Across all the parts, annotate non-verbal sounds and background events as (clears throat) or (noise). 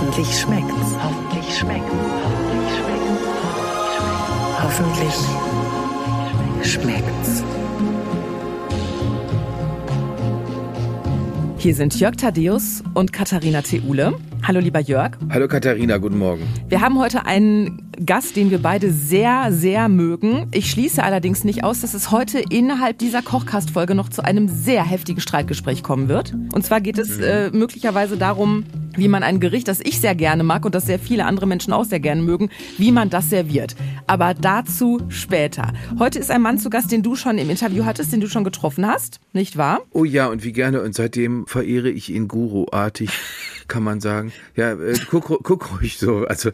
Hoffentlich schmeckt's. Hoffentlich schmeckt's. Hoffentlich schmeckt's. Hoffentlich schmeckt's. Hier sind Jörg Thaddeus und Katharina Theule. Hallo lieber Jörg. Hallo Katharina, guten Morgen. Wir haben heute einen Gast, den wir beide sehr, sehr mögen. Ich schließe allerdings nicht aus, dass es heute innerhalb dieser Kochkast-Folge noch zu einem sehr heftigen Streitgespräch kommen wird. Und zwar geht es äh, möglicherweise darum, wie man ein Gericht, das ich sehr gerne mag und das sehr viele andere Menschen auch sehr gerne mögen, wie man das serviert. Aber dazu später. Heute ist ein Mann zu Gast, den du schon im Interview hattest, den du schon getroffen hast, nicht wahr? Oh ja, und wie gerne. Und seitdem verehre ich ihn guruartig, kann man sagen. Ja, äh, guck, guck ruhig so. Also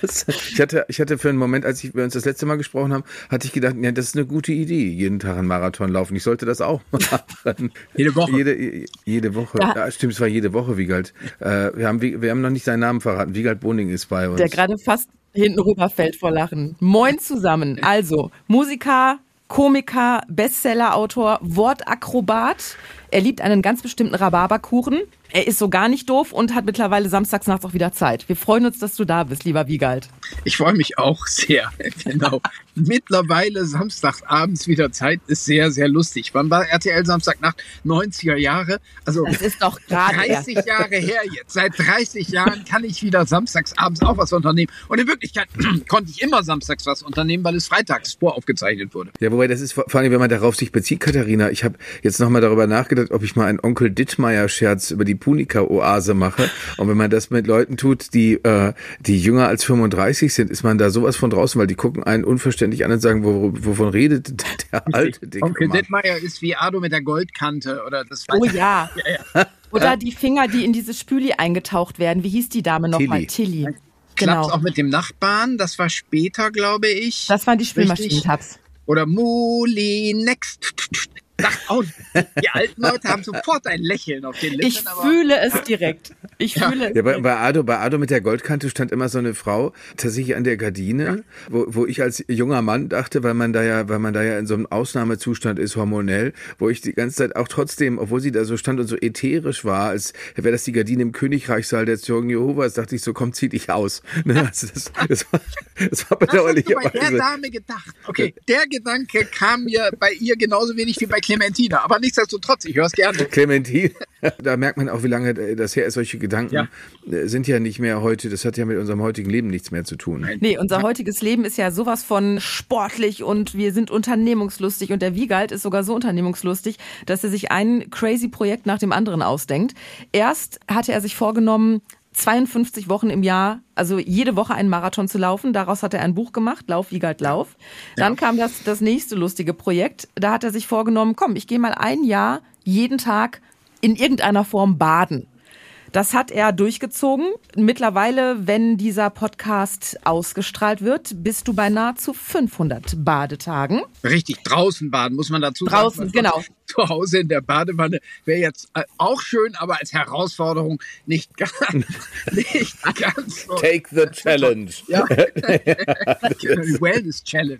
das, ich hatte, ich hatte für einen Moment, als ich, wir uns das letzte Mal gesprochen haben, hatte ich gedacht, ja, das ist eine gute Idee, jeden Tag einen Marathon laufen. Ich sollte das auch (laughs) machen. Jede Woche. Jede, jede Woche. Ja. Ja. stimmt, es war jede Woche, Wiegald. Äh, wir haben, wir haben noch nicht seinen Namen verraten. Wiegald Boning ist bei uns. Der gerade fast hinten rüberfällt vor Lachen. Moin zusammen. Also, Musiker, Komiker, Bestsellerautor, Wortakrobat. Er liebt einen ganz bestimmten Rhabarberkuchen. Er ist so gar nicht doof und hat mittlerweile samstags nachts auch wieder Zeit. Wir freuen uns, dass du da bist, lieber Wiegald. Ich freue mich auch sehr. (laughs) Genau. Mittlerweile samstagsabends wieder Zeit ist sehr, sehr lustig. Wann war RTL Samstagnacht? 90er Jahre. Also Das ist doch gerade erst. 30 Jahre her jetzt. Seit 30 Jahren kann ich wieder samstagsabends auch was unternehmen. Und in Wirklichkeit (clears throat) konnte ich immer samstags was unternehmen, weil es freitags voraufgezeichnet wurde. Ja, wobei das ist vor vor allem, wenn man darauf sich bezieht, Katharina. Ich habe jetzt nochmal darüber nachgedacht, ob ich mal einen Onkel Dittmeier-Scherz über die Punika-Oase mache. Und wenn man das mit Leuten tut, die, äh, die jünger als 35 sind, ist man da sowas von draußen, weil die gucken einen unverständlich an und sagen, wo, wovon redet der alte dicke Onkel Mann? Dittmeier ist wie Ado mit der Goldkante oder das Oh ja. Ja, (laughs) ja. Oder die Finger, die in dieses Spüli eingetaucht werden. Wie hieß die Dame nochmal? Tilly. Klappt's Genau. auch mit dem Nachbarn. Das war später, glaube ich. Das waren die. Spülmaschinen-Tabs. Oder Muli Next. Sagt auch, die alten Leute haben sofort ein Lächeln auf den Lippen. Ich aber fühle es direkt. Ich fühle es. Ja, bei, bei Ado, bei Ado mit der Goldkante stand immer so eine Frau tatsächlich an der Gardine, wo, wo ich als junger Mann dachte, weil man da ja, weil man da ja in so einem Ausnahmezustand ist, hormonell, wo ich die ganze Zeit auch trotzdem, obwohl sie da so stand und so ätherisch war, als wäre das die Gardine im Königreichssaal der Zeugen Jehovas, dachte ich so, komm, zieh dich aus. (laughs) Ne? Also das, das war, das war Was hast du bei der bedauerlicherweise. Dame gedacht? Okay, der Gedanke kam mir bei ihr genauso wenig wie bei Clementina. Aber nichtsdestotrotz, ich höre es gerne. Clementine, (laughs) da merkt man auch, wie lange das her ist. Solche Gedanken Ja. äh, sind ja nicht mehr heute, das hat ja mit unserem heutigen Leben nichts mehr zu tun. Nee, unser heutiges Leben ist ja sowas von sportlich und wir sind unternehmungslustig und der Wiegald ist sogar so unternehmungslustig, dass er sich ein crazy Projekt nach dem anderen ausdenkt. Erst hatte er sich vorgenommen, 52 Wochen im Jahr, also jede Woche einen Marathon zu laufen. Daraus hat er ein Buch gemacht, Lauf, Wiegald, Lauf. Dann kam das, das nächste lustige Projekt. Da hat er sich vorgenommen, komm, ich gehe mal ein Jahr jeden Tag in irgendeiner Form baden. Das hat er durchgezogen. Mittlerweile, wenn dieser Podcast ausgestrahlt wird, bist du bei nahezu 500 Badetagen. Richtig, draußen baden, muss man dazu Draußen, sagen. genau. (laughs) Zu Hause in der Badewanne wäre jetzt äh, auch schön, aber als Herausforderung nicht (laughs) ganz, nicht ganz so. Take the challenge. Ja. (laughs) Wellness Challenge.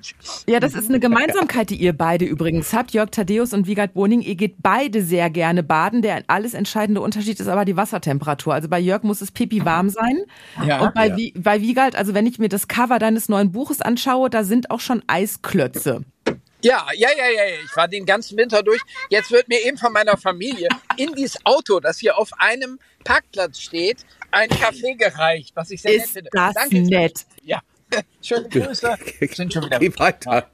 Ja, das ist eine Gemeinsamkeit, die ihr beide übrigens habt. Jörg Thaddeus und Wiegald Boning, ihr geht beide sehr gerne baden. Der alles entscheidende Unterschied ist aber die Wassertemperatur. Also bei Jörg muss es pipi warm sein. Ja. und bei, Ja. Wie- bei Wiegald, also wenn ich mir das Cover deines neuen Buches anschaue, da sind auch schon Eisklötze. Ja, ja, ja, ja, ja. Ich war den ganzen Winter durch. Jetzt wird mir eben von meiner Familie in dieses Auto, das hier auf einem Parkplatz steht, ein Kaffee gereicht, was ich sehr nett Ist finde. das Danke. nett. Ja. Schöne Grüße. (laughs) Sind schon wieder. Geh weiter.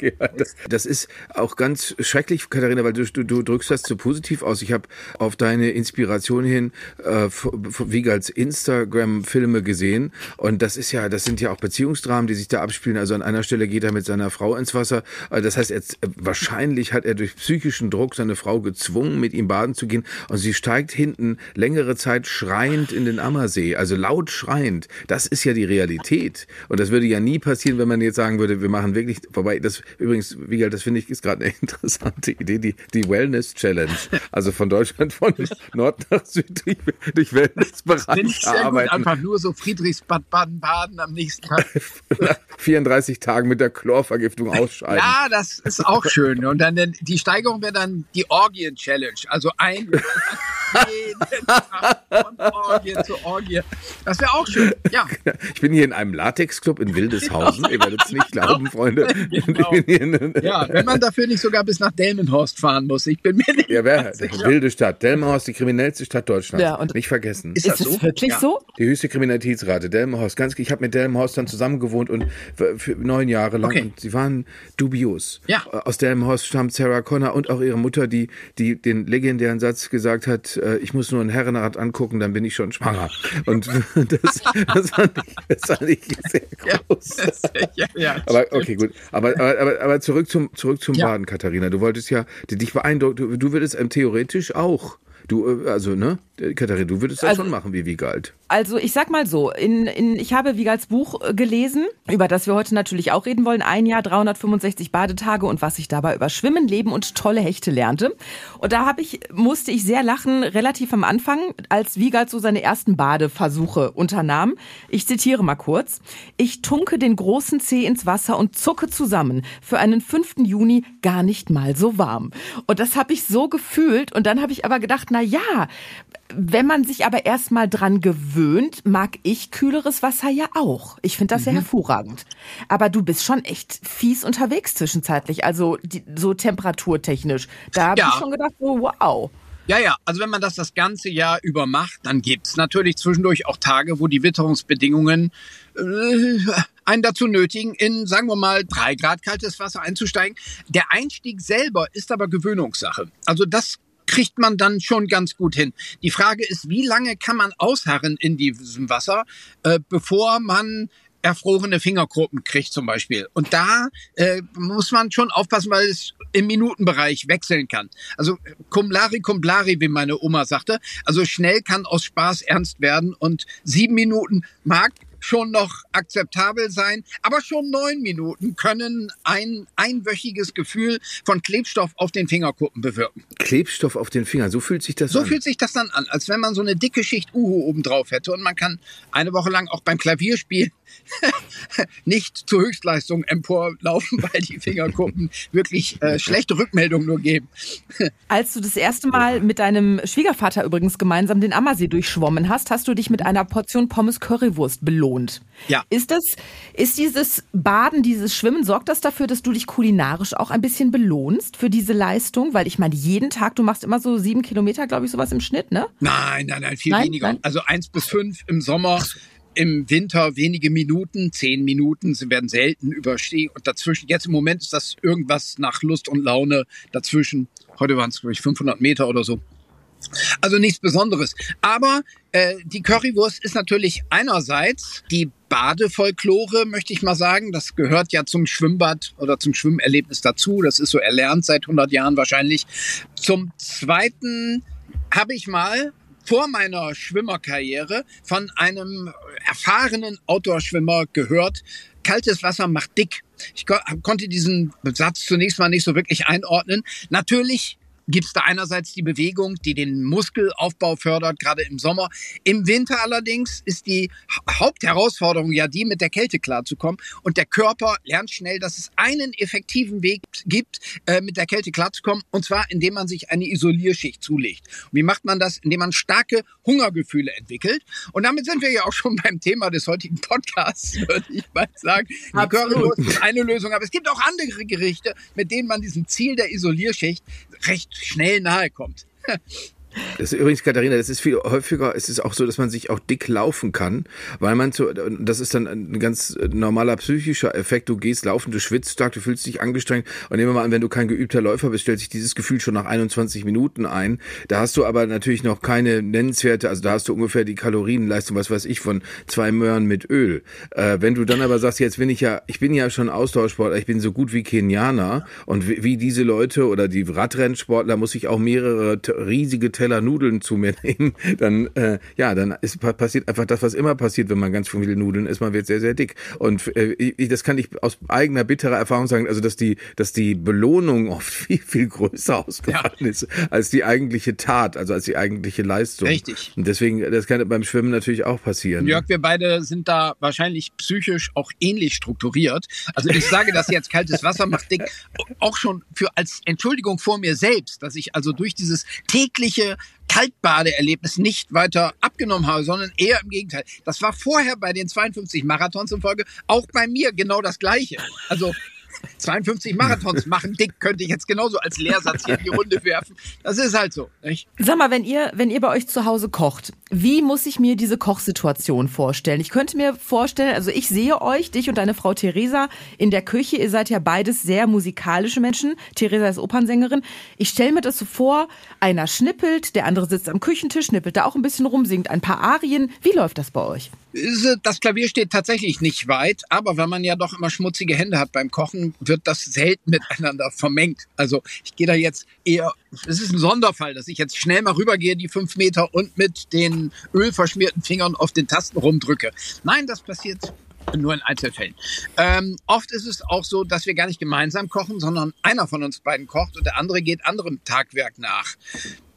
Das, ist auch ganz schrecklich, Katharina, weil du, du, drückst das zu positiv aus. Ich habe auf deine Inspiration hin äh, Wiegalds Instagram-Filme gesehen und das ist ja, das sind ja auch Beziehungsdramen, die sich da abspielen. Also an einer Stelle geht er mit seiner Frau ins Wasser. Äh, Das heißt, jetzt, äh, wahrscheinlich hat er durch psychischen Druck seine Frau gezwungen, mit ihm baden zu gehen und sie steigt hinten längere Zeit schreiend in den Ammersee, also laut schreiend. Das ist ja die Realität und das würde ja nie passieren, wenn man jetzt sagen würde, wir machen wirklich, wobei das übrigens, Wiegald, das finde ich, ist gerade eine (laughs) interessante Idee, die, die Wellness Challenge. Also von Deutschland von Nord nach Süd durch, durch Finde ich Wellnessbereiche sehr gut. arbeiten. Einfach nur so Friedrichsbad Baden-Baden am nächsten Tag. (laughs) Nach 34 Tagen mit der Chlorvergiftung ausscheiden. Ja, das ist auch schön. Und dann die Steigerung wäre dann die Orgien-Challenge. Also ein (laughs) jeden Tag von Orgie, zur Orgie. Das wäre auch schön. Ja. Ich bin hier in einem Latexclub in Wildeshausen. Ihr werdet es nicht glauben, Freunde. Genau. Ja, wenn man dafür nicht sogar bis nach Delmenhorst fahren muss. Ich bin mir nicht Ja, wer? Wilde Stadt. Delmenhorst, die kriminellste Stadt Deutschlands. Ja, und- nicht vergessen. Ist Ist das so? wirklich Ja. so? Die höchste Kriminalitätsrate, Delmenhorst. Ganz, ich habe mit Delmenhorst dann zusammen gewohnt und neun Jahre lang. Okay. Und sie waren dubios. Ja. Aus Delmenhorst stammt Sarah Connor und auch ihre Mutter, die, die den legendären Satz gesagt hat, äh, ich muss nur ein Herrenrad angucken, dann bin ich schon schwanger. Und (laughs) das, das, fand, ich, das fand ich sehr groß. ja, (laughs) ja. Aber okay, gut. Aber, aber, aber, aber zurück zum, zurück zum Ja. Baden, Katharina. Du wolltest ja, dich beeindruckt, du, du würdest ähm, theoretisch auch. Du, äh, also, ne, Katharina, du würdest das Also- schon machen wie Wiegald. Also ich sag mal so, in, in, ich habe Wiegals Buch äh, gelesen, über das wir heute natürlich auch reden wollen. Ein Jahr, 365 Badetage und was ich dabei über Schwimmen, Leben und tolle Hechte lernte. Und da habe ich, musste ich sehr lachen, relativ am Anfang, als Wiegald so seine ersten Badeversuche unternahm. Ich zitiere mal kurz. Ich tunke den großen Zeh ins Wasser und zucke zusammen. Für einen 5. Juni gar nicht mal so warm. Und das habe ich so gefühlt. Und dann habe ich aber gedacht, na ja, wenn man sich aber erstmal dran gewöhnt, mag ich kühleres Wasser ja auch. Ich finde das Mhm. ja hervorragend. Aber du bist schon echt fies unterwegs zwischenzeitlich, also die, so temperaturtechnisch. Da habe Ja. ich schon gedacht, oh, wow. Ja, ja, also wenn man das das ganze Jahr über macht, dann gibt's natürlich zwischendurch auch Tage, wo die Witterungsbedingungen äh, einen dazu nötigen, in, sagen wir mal, drei Grad kaltes Wasser einzusteigen. Der Einstieg selber ist aber Gewöhnungssache. Also das kriegt man dann schon ganz gut hin. Die Frage ist, wie lange kann man ausharren in diesem Wasser, äh, bevor man erfrorene Fingerkuppen kriegt zum Beispiel. Und da äh, muss man schon aufpassen, weil es im Minutenbereich wechseln kann. Also cum lari, cum blari, wie meine Oma sagte. Also schnell kann aus Spaß ernst werden und sieben Minuten mag schon noch akzeptabel sein, aber schon neun Minuten können ein einwöchiges Gefühl von Klebstoff auf den Fingerkuppen bewirken. Klebstoff auf den Fingern, so fühlt sich das So an. fühlt sich das dann an, als wenn man so eine dicke Schicht Uhu oben drauf hätte und man kann eine Woche lang auch beim Klavierspielen (laughs) nicht zur Höchstleistung emporlaufen, (laughs) weil die Fingerkuppen wirklich äh, schlechte Rückmeldungen nur geben. (laughs) Als du das erste Mal mit deinem Schwiegervater übrigens gemeinsam den Ammersee durchschwommen hast, hast du dich mit einer Portion Pommes Currywurst belohnt. Ja. Ist das, ist dieses Baden, dieses Schwimmen, sorgt das dafür, dass du dich kulinarisch auch ein bisschen belohnst für diese Leistung? Weil ich meine, jeden Tag, du machst immer so sieben Kilometer, glaube ich, sowas im Schnitt, ne? Nein, nein, nein, viel Nein, weniger. nein. Also eins bis fünf im Sommer. Im Winter wenige Minuten, zehn Minuten, sie werden selten überstehen. Und dazwischen, jetzt im Moment ist das irgendwas nach Lust und Laune dazwischen. Heute waren es, glaube ich, 500 Meter oder so. Also nichts Besonderes. Aber äh, die Currywurst ist natürlich einerseits die Badefolklore, möchte ich mal sagen. Das gehört ja zum Schwimmbad oder zum Schwimmerlebnis dazu. Das ist so erlernt seit 100 Jahren wahrscheinlich. Zum Zweiten habe ich mal vor meiner Schwimmerkarriere von einem erfahrenen Outdoor-Schwimmer gehört, kaltes Wasser macht dick. Ich ko konnte diesen Satz zunächst mal nicht so wirklich einordnen. Natürlich gibt's da einerseits die Bewegung, die den Muskelaufbau fördert, gerade im Sommer. Im Winter allerdings ist die Ha- Hauptherausforderung ja die, mit der Kälte klarzukommen. Und der Körper lernt schnell, dass es einen effektiven Weg gibt, äh, mit der Kälte klarzukommen. Und zwar, indem man sich eine Isolierschicht zulegt. Und wie macht man das? Indem man starke Hungergefühle entwickelt. Und damit sind wir ja auch schon beim Thema des heutigen Podcasts, (laughs) würde ich mal sagen. Die. Currywurst ist eine Lösung, aber es gibt auch andere Gerichte, mit denen man diesem Ziel der Isolierschicht recht schnell nahe kommt. (laughs) Das ist übrigens, Katharina, das ist viel häufiger. Es ist auch so, dass man sich auch dick laufen kann, weil man zu, das ist dann ein ganz normaler psychischer Effekt. Du gehst laufen, du schwitzt stark, du fühlst dich angestrengt. Und nehmen wir mal an, wenn du kein geübter Läufer bist, stellt sich dieses Gefühl schon nach 21 Minuten ein. Da hast du aber natürlich noch keine nennenswerte, also da hast du ungefähr die Kalorienleistung, was weiß ich, von zwei Möhren mit Öl. Äh, wenn du dann aber sagst, jetzt bin ich ja, ich bin ja schon Ausdauersportler, ich bin so gut wie Kenianer und wie, wie diese Leute oder die Radrennsportler muss ich auch mehrere riesige Teller Nudeln zu mir (laughs) nehmen, dann äh, ja, dann ist, pa- passiert einfach das, was immer passiert, wenn man ganz viele Nudeln isst, man wird sehr sehr dick. Und äh, ich, das kann ich aus eigener bitterer Erfahrung sagen, also dass die dass die Belohnung oft (laughs) viel viel größer ausgefallen ist als die eigentliche Tat, also als die eigentliche Leistung. Richtig. Und deswegen, das kann beim Schwimmen natürlich auch passieren. Jörg, wir beide sind da wahrscheinlich psychisch auch ähnlich strukturiert. Also ich sage das jetzt, kaltes Wasser macht dick, auch schon für als Entschuldigung vor mir selbst, dass ich also durch dieses tägliche Kaltbadeerlebnis nicht weiter abgenommen habe, sondern eher im Gegenteil. Das war vorher bei den 52 Marathons in Folge auch bei mir genau das Gleiche. Also 52 Marathons machen dick, könnte ich jetzt genauso als Lehrsatz hier in die Runde werfen. Das ist halt so. Nicht? Sag mal, wenn ihr, wenn ihr bei euch zu Hause kocht, wie muss ich mir diese Kochsituation vorstellen? Ich könnte mir vorstellen, also ich sehe euch, dich und deine Frau Theresa in der Küche. Ihr seid ja beides sehr musikalische Menschen. Theresa ist Opernsängerin. Ich stelle mir das so vor, einer schnippelt, der andere sitzt am Küchentisch, schnippelt da auch ein bisschen rum, singt ein paar Arien. Wie läuft das bei euch? Das Klavier steht tatsächlich nicht weit, aber wenn man ja doch immer schmutzige Hände hat beim Kochen, wird das selten miteinander vermengt. Also ich gehe da jetzt eher, es ist ein Sonderfall, dass ich jetzt schnell mal rübergehe, die fünf Meter und mit den ölverschmierten Fingern auf den Tasten rumdrücke. Nein, das passiert nur in Einzelfällen. Ähm, oft ist es auch so, dass wir gar nicht gemeinsam kochen, sondern einer von uns beiden kocht und der andere geht anderem Tagwerk nach.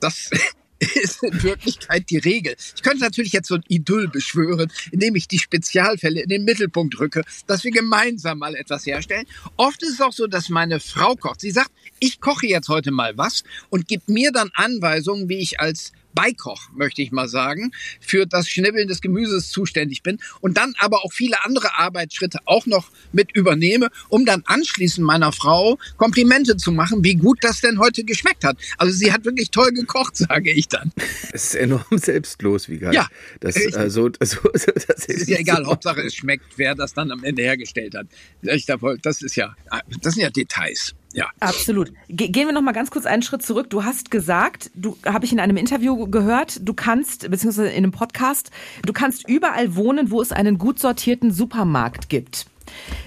Das (laughs) ist in Wirklichkeit die Regel. Ich könnte natürlich jetzt so ein Idyll beschwören, indem ich die Spezialfälle in den Mittelpunkt rücke, dass wir gemeinsam mal etwas herstellen. Oft ist es auch so, dass meine Frau kocht. Sie sagt, ich koche jetzt heute mal was und gibt mir dann Anweisungen, wie ich als Beikoch, möchte ich mal sagen, für das Schnibbeln des Gemüses zuständig bin und dann aber auch viele andere Arbeitsschritte auch noch mit übernehme, um dann anschließend meiner Frau Komplimente zu machen, wie gut das denn heute geschmeckt hat. Also sie hat wirklich toll gekocht, (laughs) sage ich dann. Es ist enorm selbstlos, wie geil. Ja, das, äh, so, so, das ist ja egal, Hauptsache es schmeckt, wer das dann am Ende hergestellt hat. Das ist ja, das sind ja Details. Ja. Absolut. Ge gehen wir noch mal ganz kurz einen Schritt zurück. Du hast gesagt, du habe ich in einem Interview gehört, du kannst beziehungsweise in einem Podcast, du kannst überall wohnen, wo es einen gut sortierten Supermarkt gibt.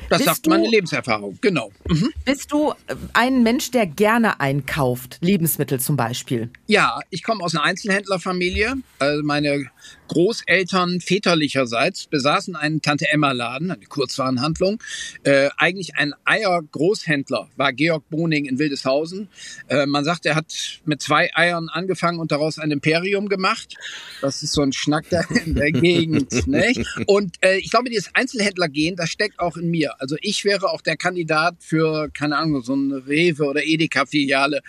Das bist sagt meine Lebenserfahrung, genau. Mhm. Bist du ein Mensch, der gerne einkauft, Lebensmittel zum Beispiel? Ja, ich komme aus einer Einzelhändlerfamilie. Also meine Großeltern väterlicherseits besaßen einen Tante-Emma-Laden, eine Kurzwarenhandlung. Äh, eigentlich ein Eier-Großhändler war Georg Boning in Wildeshausen. Äh, man sagt, er hat mit zwei Eiern angefangen und daraus ein Imperium gemacht. Das ist so ein Schnack da in der Gegend. (laughs) Nicht? Und äh, ich glaube, dieses Einzelhändlergehen, das steckt auch in mir. Also ich wäre auch der Kandidat für, keine Ahnung, so eine Rewe oder Edeka-Filiale.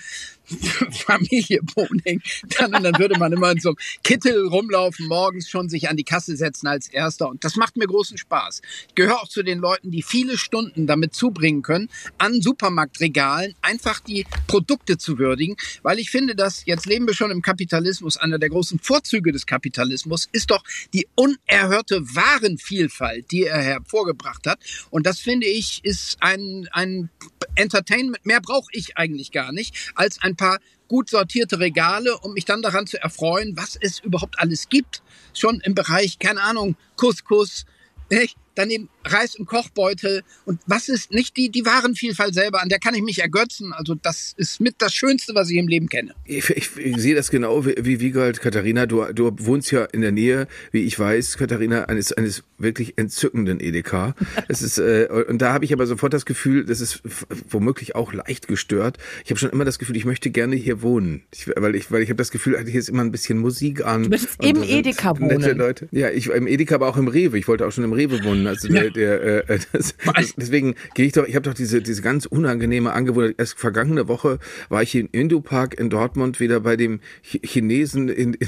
(laughs) Familie Boning. Dann, und dann würde man immer in so einem Kittel rumlaufen, morgens schon sich an die Kasse setzen als Erster. Und das macht mir großen Spaß. Ich gehöre auch zu den Leuten, die viele Stunden damit zubringen können, an Supermarktregalen einfach die Produkte zu würdigen, weil ich finde, dass jetzt leben wir schon im Kapitalismus. Einer der großen Vorzüge des Kapitalismus ist doch die unerhörte Warenvielfalt, die er hervorgebracht hat. Und das finde ich ist ein, ein Entertainment. Mehr brauche ich eigentlich gar nicht als ein paar gut sortierte Regale, um mich dann daran zu erfreuen, was es überhaupt alles gibt. Schon im Bereich, keine Ahnung, Couscous, nicht? Daneben Reis im Kochbeutel und was ist nicht die, die Warenvielfalt selber, an der kann ich mich ergötzen. Also das ist mit das Schönste, was ich im Leben kenne. Ich, ich, ich sehe das genau wie, wie Wiegald, Katharina. Du, du wohnst ja in der Nähe, wie ich weiß, Katharina, eines, eines wirklich entzückenden Edeka. (laughs) es ist, äh, und da habe ich aber sofort das Gefühl, das ist womöglich auch leicht gestört. Ich habe schon immer das Gefühl, ich möchte gerne hier wohnen. Ich, weil ich, weil ich habe das Gefühl, hier ist immer ein bisschen Musik an. Du möchtest im Edeka wohnen. Leute. Ja, ich im Edeka, aber auch im Rewe. Ich wollte auch schon im Rewe wohnen. Also ja. der, der, äh, äh das, deswegen gehe ich doch, ich habe doch diese, diese ganz unangenehme Angewohnheit. Erst vergangene Woche war ich in Indopark in Dortmund wieder bei dem Chinesen in, in,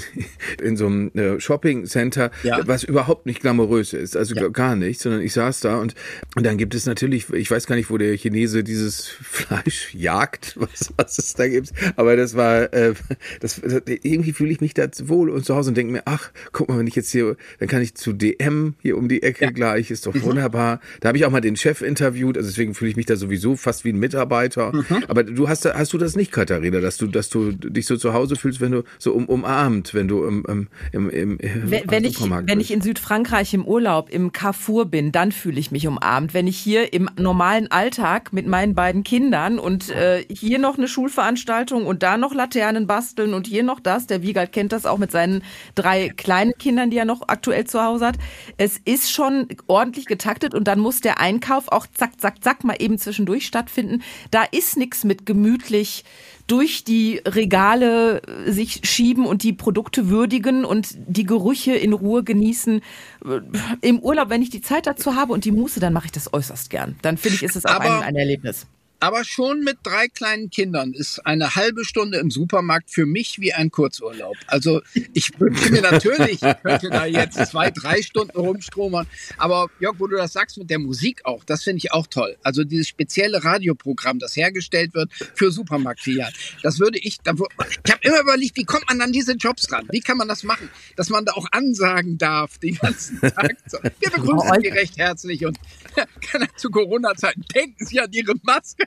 in so einem äh, Shopping Center, ja. was überhaupt nicht glamourös ist, also ja. gar nicht, sondern ich saß da und, und dann gibt es natürlich, ich weiß gar nicht, wo der Chinese dieses Fleisch jagt, (laughs) was, was es da gibt, aber das war, äh, das, irgendwie fühle ich mich da wohl und zu Hause und denke mir, ach, guck mal, wenn ich jetzt hier, dann kann ich zu DM hier um die Ecke ja. gleich, ist doch mhm. wunderbar. Da habe ich auch mal den Chef interviewt, also deswegen fühle ich mich da sowieso fast wie ein Mitarbeiter. Mhm. Aber du hast, hast du das nicht, Katharina, dass du, dass du dich so zu Hause fühlst, wenn du so um, umarmt, wenn du im, im, im, im wenn, wenn ich, wenn ich in Südfrankreich im Urlaub im Carrefour bin, dann fühle ich mich umarmt. Wenn ich hier im normalen Alltag mit meinen beiden Kindern und äh, hier noch eine Schulveranstaltung und da noch Laternen basteln und hier noch das, der Wiegald kennt das auch mit seinen drei kleinen Kindern, die er noch aktuell zu Hause hat. Es ist schon ordentlich getaktet und dann muss der Einkauf auch zack, zack, zack mal eben zwischendurch stattfinden. Da ist nichts mit gemütlich durch die Regale äh, sich schieben und die Produkte würdigen und die Gerüche in Ruhe genießen. Äh, Im Urlaub, wenn ich die Zeit dazu habe und die Muße, dann mache ich das äußerst gern. Dann finde ich, ist es auch ein, ein Erlebnis. Aber schon mit drei kleinen Kindern ist eine halbe Stunde im Supermarkt für mich wie ein Kurzurlaub. Also ich wünsche mir natürlich, ich könnte da jetzt zwei, drei Stunden rumstromern. Aber Jörg, wo du das sagst mit der Musik auch, das finde ich auch toll. Also dieses spezielle Radioprogramm, das hergestellt wird für Supermarktfilialen, das würde ich, ich habe immer überlegt, wie kommt man an diese Jobs ran? Wie kann man das machen? Dass man da auch ansagen darf den ganzen (laughs) Tag. Wir begrüßen Sie recht herzlich und (laughs) zu Corona-Zeiten denken Sie an Ihre Maske.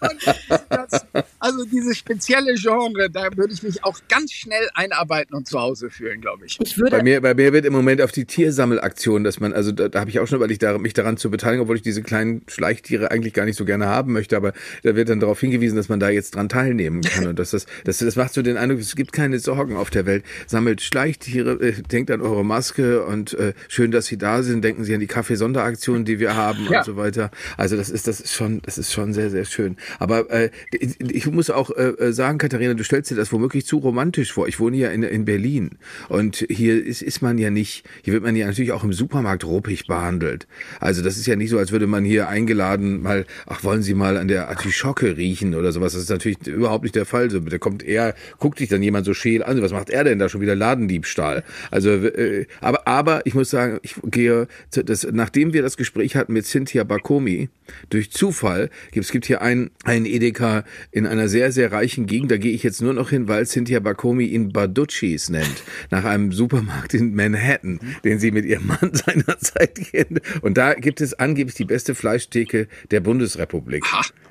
das, also dieses spezielle Genre, da würde ich mich auch ganz schnell einarbeiten und zu Hause fühlen, glaube ich. ich würde bei, mir, bei mir wird im Moment auf die Tiersammelaktion, dass man, also da, da habe ich auch schon überlegt, mich daran zu beteiligen, obwohl ich diese kleinen Schleichtiere eigentlich gar nicht so gerne haben möchte, aber da wird dann darauf hingewiesen, dass man da jetzt dran teilnehmen kann und dass das, das, das macht so den Eindruck, es gibt keine Sorgen auf der Welt. Sammelt Schleichtiere, äh, denkt an eure Maske und äh, schön, dass Sie da sind, denken Sie an die Kaffeesonderaktion, die wir haben ja. und so weiter. Also das ist, das ist schon, das ist schon sehr, sehr schön. Aber äh, ich muss auch äh, sagen, Katharina, du stellst dir das womöglich zu romantisch vor. Ich wohne ja in, in Berlin und hier ist, ist man ja nicht, hier wird man ja natürlich auch im Supermarkt ruppig behandelt. Also das ist ja nicht so, als würde man hier eingeladen mal, ach, wollen Sie mal an der Artischocke riechen oder sowas. Das ist natürlich überhaupt nicht der Fall. So, da kommt eher, guckt dich dann jemand so scheel an, was macht er denn da schon wieder Ladendiebstahl? Also, äh, aber, aber ich muss sagen, ich gehe, das, nachdem wir das Gespräch hatten mit Cynthia Bakomi, durch Zufall, es gibt hier ein, ein Edeka in einer sehr, sehr reichen Gegend. Da gehe ich jetzt nur noch hin, weil Cynthia Bakomi ihn Baducci's nennt. Nach einem Supermarkt in Manhattan, den sie mit ihrem Mann (laughs) seinerzeit kennt. Und da gibt es angeblich die beste Fleischtheke der Bundesrepublik.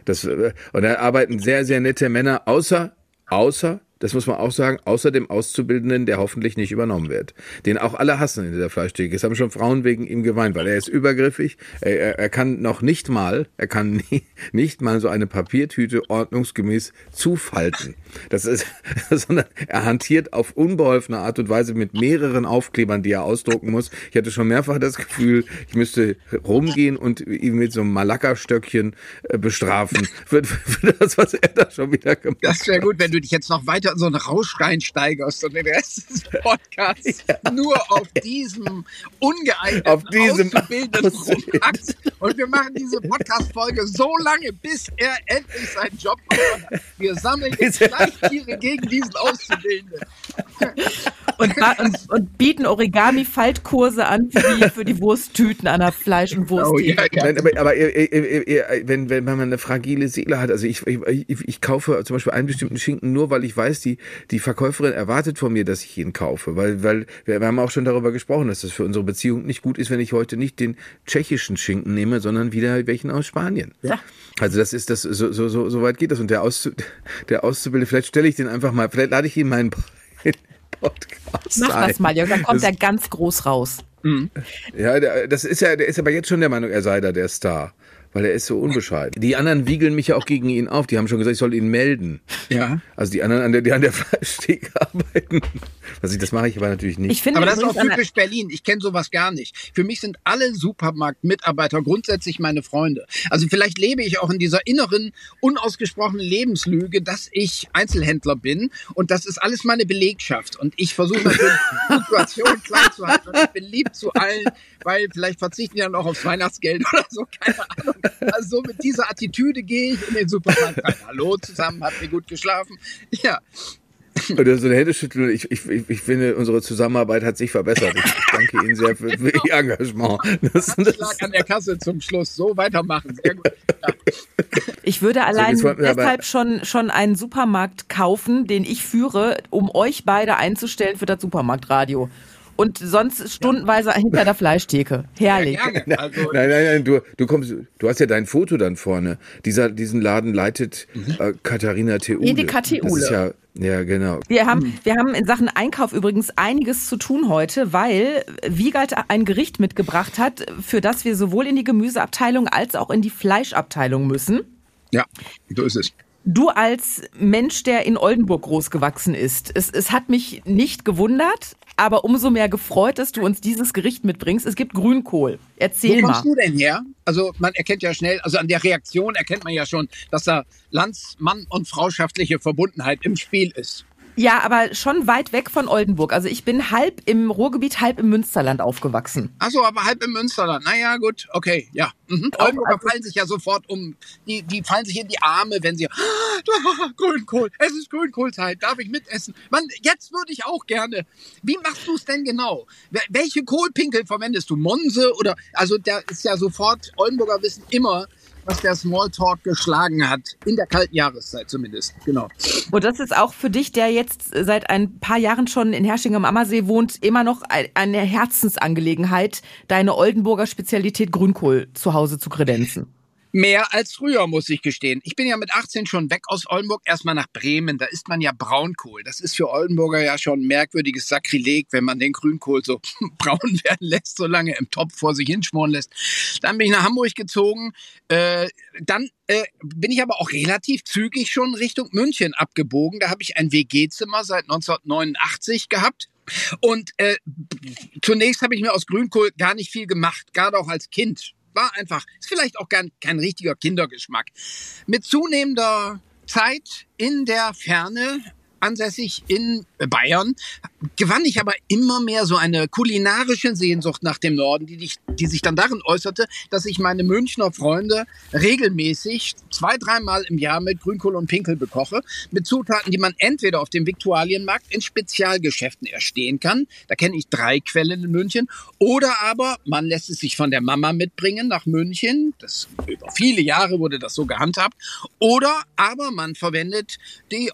Das, äh, und da arbeiten sehr, sehr nette Männer, außer, außer das muss man auch sagen, außer dem Auszubildenden, der hoffentlich nicht übernommen wird. Den auch alle hassen in dieser Fleischtheke. Es haben schon Frauen wegen ihm geweint, weil er ist übergriffig. Er, er, kann noch nicht mal, er kann (laughs) nie, nicht mal so eine Papiertüte ordnungsgemäß zufalten. Das ist, (laughs) sondern er hantiert auf unbeholfene Art und Weise mit mehreren Aufklebern, die er ausdrucken muss. Ich hatte schon mehrfach das Gefühl, ich müsste rumgehen und ihn mit so einem Malakka-Stöckchen äh, bestrafen für, für das, was er da schon wieder gemacht hat. Das wäre gut, wenn du dich jetzt noch weiter in so einen Rausch reinsteigerst und den Rest des Podcasts (laughs) ja. nur auf diesem ungeeigneten auf diesem Auszubildenden rumhackst. (laughs) Und wir machen diese Podcast-Folge so lange, bis er endlich seinen Job macht. Wir sammeln jetzt Fleischtiere gegen diesen Auszubildenden. Und, und, und, bieten Origami-Faltkurse an für die, für die Wursttüten an der Fleisch- und Wurst. Oh, ja, ja. Nein, aber, aber wenn, wenn man eine fragile Seele hat, also ich, ich, ich kaufe zum Beispiel einen bestimmten Schinken nur, weil ich weiß, die, die Verkäuferin erwartet von mir, dass ich ihn kaufe. Weil, weil wir, wir haben auch schon darüber gesprochen, dass das für unsere Beziehung nicht gut ist, wenn ich heute nicht den tschechischen Schinken nehme, sondern wieder welchen aus Spanien. Ja. Also das ist das, so, so, so, so weit geht das. Und der, Auszu der Auszubildende, vielleicht stelle ich den einfach mal, vielleicht lade ich ihn meinen Podcast Mach ein. das mal, Jörg, dann kommt das, er ganz groß raus. Mhm. Ja, der, das ist ja, der ist aber jetzt schon der Meinung, er sei da der Star weil er ist so unbescheiden. Die anderen wiegeln mich ja auch gegen ihn auf. Die haben schon gesagt, ich soll ihn melden. Ja. Also die anderen, an der, die an der Fleischtheke (laughs) arbeiten. Also das mache ich aber natürlich nicht. Ich finde aber das ist auch typisch Berlin. Ich kenne sowas gar nicht. Für mich sind alle Supermarktmitarbeiter grundsätzlich meine Freunde. Also vielleicht lebe ich auch in dieser inneren, unausgesprochenen Lebenslüge, dass ich Einzelhändler bin und das ist alles meine Belegschaft. Und ich versuche natürlich die Situation (laughs) klein zu halten und ich bin lieb zu allen, weil vielleicht verzichten die dann auch aufs Weihnachtsgeld oder so, keine Ahnung. Also so mit dieser Attitüde gehe ich in den Supermarkt rein. (laughs) Hallo zusammen, habt ihr gut geschlafen? Ja. Oder so eine Händeschütteln. Ich, ich, ich finde, unsere Zusammenarbeit hat sich verbessert. Ich danke Ihnen sehr für, für Ihr Engagement. Das, das lag an der Kasse zum Schluss. So weitermachen. Sehr gut. Ja. Ich würde allein so, deshalb schon, schon einen Supermarkt kaufen, den ich führe, um euch beide einzustellen für das Supermarktradio und sonst stundenweise ja. hinter der Fleischtheke. Herrlich. Ja, also nein, nein, nein, du, du kommst, du hast ja dein Foto dann vorne. Dieser, diesen Laden leitet mhm. äh, Katharina Theule. Theule. Das ist ja, ja, genau. Wir haben, mhm. wir haben in Sachen Einkauf übrigens einiges zu tun heute, weil Wiegald ein Gericht mitgebracht hat, für das wir sowohl in die Gemüseabteilung als auch in die Fleischabteilung müssen. Ja, so ist es. Du als Mensch, der in Oldenburg großgewachsen ist, es, es hat mich nicht gewundert, aber umso mehr gefreut, dass du uns dieses Gericht mitbringst. Es gibt Grünkohl. Erzähl Wo mal. Wo kommst du denn her? Also man erkennt ja schnell, also an der Reaktion erkennt man ja schon, dass da Landsmann und Frauschaftliche Verbundenheit im Spiel ist. Ja, aber schon weit weg von Oldenburg. Also ich bin halb im Ruhrgebiet, halb im Münsterland aufgewachsen. Ach so, aber halb im Münsterland. Naja, gut, okay, ja. Mhm. Oldenburger fallen sich ja sofort um, die, die fallen sich in die Arme, wenn sie, (gasps) ah, Grünkohl, es ist Grünkohlzeit, darf ich mitessen? Mann, jetzt würde ich auch gerne. Wie machst du es denn genau? Wel- Welche Kohlpinkel verwendest du? Monse oder, also da ist ja sofort, Oldenburger wissen immer, was der Smalltalk geschlagen hat. In der kalten Jahreszeit zumindest, genau. Und das ist auch für dich, der jetzt seit ein paar Jahren schon in Hersching am Ammersee wohnt, immer noch ein- eine Herzensangelegenheit, deine Oldenburger Spezialität Grünkohl zu Hause zu kredenzen. Mehr als früher, muss ich gestehen. Ich bin ja mit 18 schon weg aus Oldenburg, erstmal nach Bremen. Da isst man ja Braunkohl. Das ist für Oldenburger ja schon ein merkwürdiges Sakrileg, wenn man den Grünkohl so (laughs) braun werden lässt, so lange im Topf vor sich hinschmoren lässt. Dann bin ich nach Hamburg gezogen. Äh, dann äh, bin ich aber auch relativ zügig schon Richtung München abgebogen. Da habe ich ein WG-Zimmer seit 1989 gehabt. Und äh, zunächst habe ich mir aus Grünkohl gar nicht viel gemacht, gerade auch als Kind. War einfach, ist vielleicht auch gar kein richtiger Kindergeschmack. Mit zunehmender Zeit in der Ferne, ansässig in Bayern, gewann ich aber immer mehr so eine kulinarische Sehnsucht nach dem Norden, die, die sich dann darin äußerte, dass ich meine Münchner Freunde regelmäßig zwei, dreimal im Jahr mit Grünkohl und Pinkel bekoche, mit Zutaten, die man entweder auf dem Viktualienmarkt in Spezialgeschäften erstehen kann, da kenne ich drei Quellen in München, oder aber man lässt es sich von der Mama mitbringen nach München, das über viele Jahre wurde das so gehandhabt, oder aber man verwendet die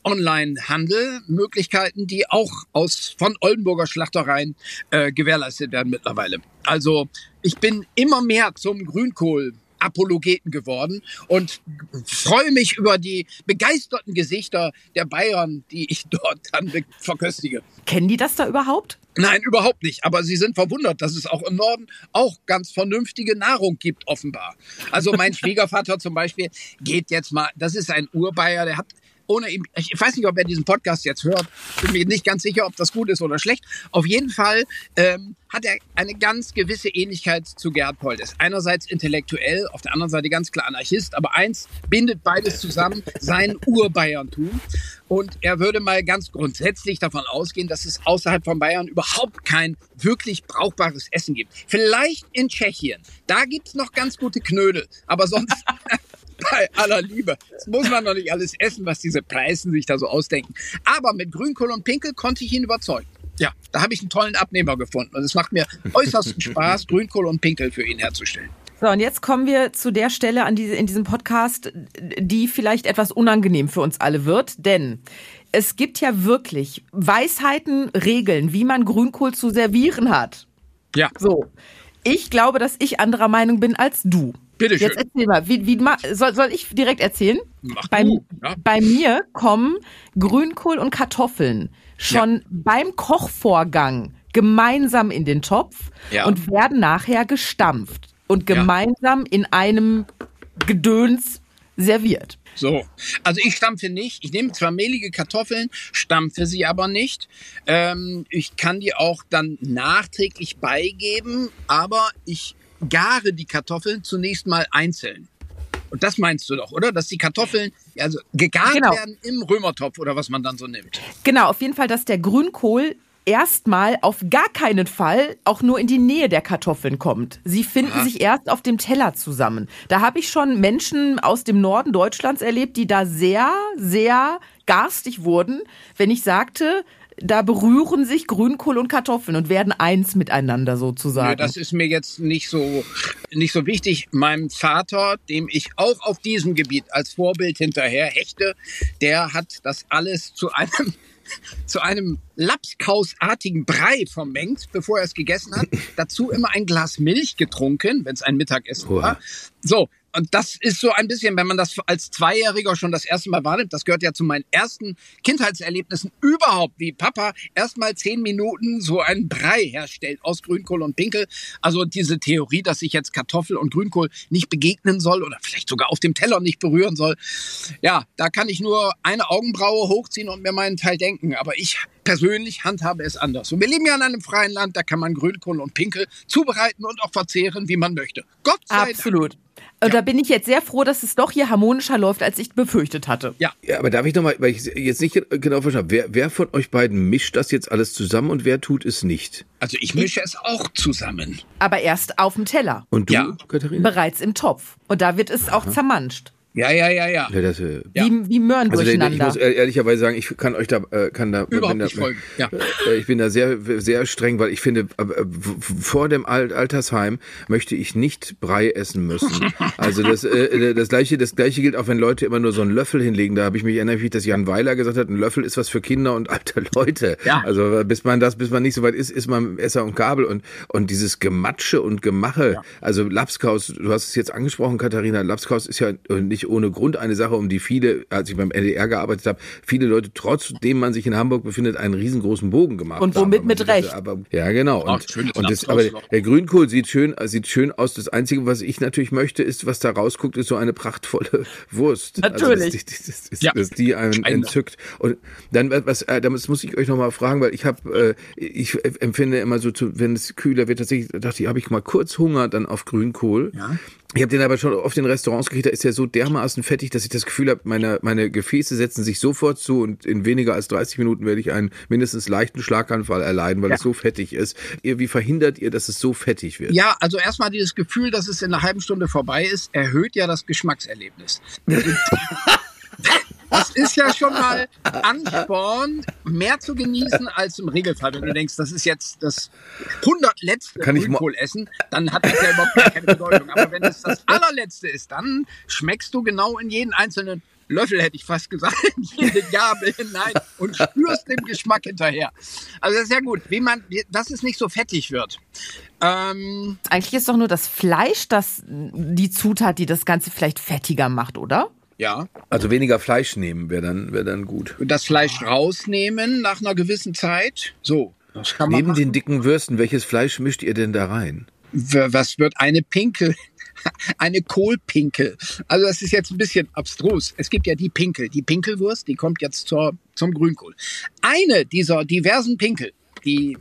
Online-Handel-Möglichkeiten, die auch aus von Oldenburger Schlachtereien äh, gewährleistet werden mittlerweile. Also ich bin immer mehr zum Grünkohl Apologeten geworden und freue mich über die begeisterten Gesichter der Bayern, die ich (laughs) dort dann verköstige. Kennen die das da überhaupt? Nein, überhaupt nicht. Aber sie sind verwundert, dass es auch im Norden auch ganz vernünftige Nahrung gibt, offenbar. Also mein (laughs) Schwiegervater zum Beispiel geht jetzt mal, das ist ein Urbayer, der hat ohne ihm, ich weiß nicht, ob er diesen Podcast jetzt hört, bin mir nicht ganz sicher, ob das gut ist oder schlecht. Auf jeden Fall ähm, hat er eine ganz gewisse Ähnlichkeit zu Gerhard Poldes. Einerseits intellektuell, auf der anderen Seite ganz klar Anarchist, aber eins bindet beides zusammen, sein Urbayerntum. Und er würde mal ganz grundsätzlich davon ausgehen, dass es außerhalb von Bayern überhaupt kein wirklich brauchbares Essen gibt. Vielleicht in Tschechien. Da gibt's noch ganz gute Knödel. Aber sonst, (laughs) bei aller Liebe, das muss man doch nicht alles essen, was diese Preisen sich da so ausdenken. Aber mit Grünkohl und Pinkel konnte ich ihn überzeugen. Ja, da habe ich einen tollen Abnehmer gefunden. Und es macht mir äußersten (laughs) Spaß, Grünkohl und Pinkel für ihn herzustellen. So, und jetzt kommen wir zu der Stelle an diese, in diesem Podcast, die vielleicht etwas unangenehm für uns alle wird, denn es gibt ja wirklich Weisheiten, Regeln, wie man Grünkohl zu servieren hat. Ja, So. Ich glaube, dass ich anderer Meinung bin als du. Bitteschön. Jetzt erzähl mal, wie, wie soll, soll ich direkt erzählen? Mach bei, du, ja. bei mir kommen Grünkohl und Kartoffeln schon beim Kochvorgang gemeinsam in den Topf Ja. und werden nachher gestampft und Ja. gemeinsam in einem Gedöns serviert. So, also ich stampfe nicht. Ich nehme zwar mehlige Kartoffeln, stampfe sie aber nicht. Ähm, ich kann die auch dann nachträglich beigeben, aber ich gare die Kartoffeln zunächst mal einzeln. Und das meinst du doch, oder? Dass die Kartoffeln also gegart Genau. werden im Römertopf oder was man dann so nimmt. Genau, auf jeden Fall, dass der Grünkohl erstmal auf gar keinen Fall auch nur in die Nähe der Kartoffeln kommt. Sie finden Aha. sich erst auf dem Teller zusammen. Da habe ich schon Menschen aus dem Norden Deutschlands erlebt, die da sehr, sehr garstig wurden, wenn ich sagte, da berühren sich Grünkohl und Kartoffeln und werden eins miteinander Nö, sozusagen. das ist mir jetzt nicht so, nicht so wichtig. Meinem Vater, dem ich auch auf diesem Gebiet als Vorbild hinterher hechte, der hat das alles zu einem, (laughs) zu einem Lapskausartigen Brei vermengt, bevor er es gegessen hat. Dazu immer ein Glas Milch getrunken, wenn es ein Mittagessen Oha. war. So. Und das ist so ein bisschen, wenn man das als Zweijähriger schon das erste Mal wahrnimmt, das gehört ja zu meinen ersten Kindheitserlebnissen überhaupt, wie Papa erstmal zehn Minuten so einen Brei herstellt aus Grünkohl und Pinkel. Also diese Theorie, dass ich jetzt Kartoffel und Grünkohl nicht begegnen soll oder vielleicht sogar auf dem Teller nicht berühren soll. Ja, da kann ich nur eine Augenbraue hochziehen und mir meinen Teil denken. Aber ich persönlich handhabe es anders. Und wir leben ja in einem freien Land, da kann man Grünkohl und Pinkel zubereiten und auch verzehren, wie man möchte. Gott sei Absolut. Dank. Und da bin ich jetzt sehr froh, dass es doch hier harmonischer läuft, als ich befürchtet hatte. Ja. Ja, aber darf ich nochmal, weil ich jetzt nicht genau verstanden habe, wer, wer von euch beiden mischt das jetzt alles zusammen und wer tut es nicht? Also ich mische es auch zusammen. Aber erst auf dem Teller. Und du, Ja. Katharina? Bereits im Topf. Und da wird es auch zermanscht. Ja, ja, ja, ja. Ja, das, äh, Ja. Wie, wie Möhren Also der- ich durcheinander. muss ehr- ehrlicherweise sagen, ich kann euch da, äh, kann da, Überhaupt bin da, nicht folgen. Ja. äh, ich bin da sehr, sehr streng, weil ich finde, äh, vor dem Al- Altersheim möchte ich nicht Brei essen müssen. (laughs) Also das, äh, das gleiche, das gleiche gilt auch, wenn Leute immer nur so einen Löffel hinlegen. Da habe ich mich erinnert, wie das Jan Weiler gesagt hat, ein Löffel ist was für Kinder und alte Leute. Ja. Also bis man das, bis man nicht so weit ist, ist man Messer und Gabel und und dieses Gematsche und Gemache. Also Lapskaus, du hast es jetzt angesprochen, Katharina. Lapskaus ist ja nicht ohne Grund eine Sache, um die viele, als ich beim NDR gearbeitet habe, viele Leute, trotzdem man sich in Hamburg befindet, einen riesengroßen Bogen gemacht Und haben. womit Aber mit Recht. Aber, ja, genau. Ach, Und, schönes und das, aber der Grünkohl sieht schön, sieht schön aus. Das Einzige, was ich natürlich möchte, ist, was da rausguckt, ist so eine prachtvolle (laughs) Wurst. Natürlich. Also das, das, das, das, Ja. das, die einen entzückt. Und dann, was, äh, das muss ich euch nochmal fragen, weil ich habe, äh, ich empfinde immer so, zu, wenn es kühler wird, tatsächlich dachte ich, habe ich mal kurz Hunger dann auf Grünkohl. Ja. Ich habe den aber schon oft in Restaurants gekriegt, da ist ja so dermaßen fettig, dass ich das Gefühl habe, meine, meine Gefäße setzen sich sofort zu und in weniger als 30 Minuten werde ich einen mindestens leichten Schlaganfall erleiden, weil Ja. es so fettig ist. Ihr, wie verhindert ihr, dass es so fettig wird? Ja, also erstmal dieses Gefühl, dass es in einer halben Stunde vorbei ist, erhöht ja das Geschmackserlebnis. (laughs) (laughs) Das ist ja schon mal Ansporn, mehr zu genießen als im Regelfall. Wenn du denkst, das ist jetzt das 100 letzte Kann essen, dann hat das ja überhaupt gar keine Bedeutung. Aber wenn es das (laughs) allerletzte ist, dann schmeckst du genau in jeden einzelnen Löffel, hätte ich fast gesagt, in jede Gabel hinein und spürst den Geschmack hinterher. Also das ist ja gut, wie man, dass es nicht so fettig wird. Ähm, Eigentlich ist doch nur das Fleisch das die Zutat, die das Ganze vielleicht fettiger macht, oder? Ja, Also weniger Fleisch nehmen wäre dann, wäre dann gut. das Fleisch rausnehmen nach einer gewissen Zeit. So, das kann man Neben machen. den dicken Würsten, welches Fleisch mischt ihr denn da rein? Was wird eine Pinkel? (laughs) Eine Kohlpinkel. Also das ist jetzt ein bisschen abstrus. Es gibt ja die Pinkel, die Pinkelwurst, die kommt jetzt zur, zum Grünkohl. Eine dieser diversen Pinkel, die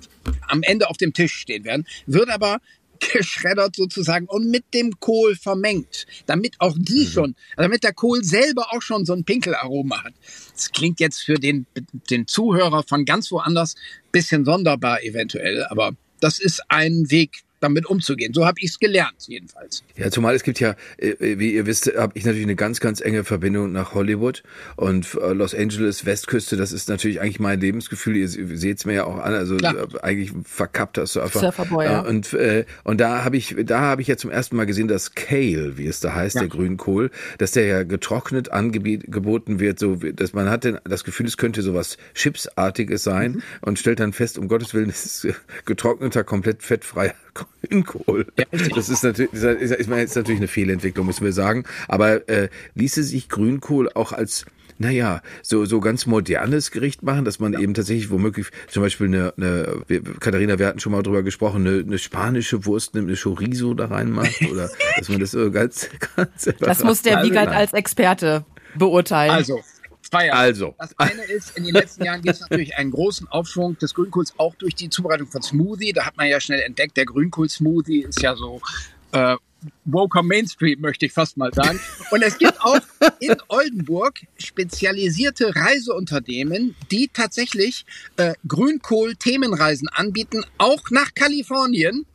am Ende auf dem Tisch stehen werden, wird aber (laughs) geschreddert sozusagen und mit dem Kohl vermengt, damit auch die schon, damit der Kohl selber auch schon so ein Pinkelaroma hat. Das klingt jetzt für den, den Zuhörer von ganz woanders bisschen sonderbar eventuell, aber das ist ein Weg, damit umzugehen. So habe ich es gelernt, jedenfalls. Ja, zumal es gibt ja, äh, wie ihr wisst, habe ich natürlich eine ganz, ganz enge Verbindung nach Hollywood und äh, Los Angeles, Westküste, das ist natürlich eigentlich mein Lebensgefühl. Ihr seht es mir ja auch an, also Klar. äh, eigentlich verkappter Surfer. Surferboy, ja. Äh, Und, äh, und da habe ich, da habe ich ja zum ersten Mal gesehen, dass Kale, wie es da heißt, Ja. der Grünkohl, dass der ja getrocknet angeboten wird, so wie- dass man hat denn das Gefühl, es könnte sowas Chipsartiges sein Mhm. und stellt dann fest, um Gottes Willen, es ist äh, getrockneter, komplett fettfreier (laughs) Grünkohl. das ist natürlich, das ist, ist, ist natürlich eine Fehlentwicklung, müssen wir sagen. Aber äh, ließe sich Grünkohl auch als naja, so, so ganz modernes Gericht machen, dass man eben tatsächlich womöglich zum Beispiel eine, eine wir, Katharina, wir hatten schon mal drüber gesprochen, eine, eine spanische Wurst, eine Chorizo da reinmacht oder (laughs) dass man das so ganz, (laughs) ganz Das muss der Wiegald als Experte beurteilen. Also, zwei Also. Das eine ist, in den letzten Jahren gibt es natürlich einen großen Aufschwung des Grünkohls, auch durch die Zubereitung von Smoothie. Da hat man ja schnell entdeckt, der Grünkohl-Smoothie ist ja so äh, woker Mainstream, möchte ich fast mal sagen. Und es gibt auch in Oldenburg spezialisierte Reiseunternehmen, die tatsächlich äh, Grünkohl-Themenreisen anbieten, auch nach Kalifornien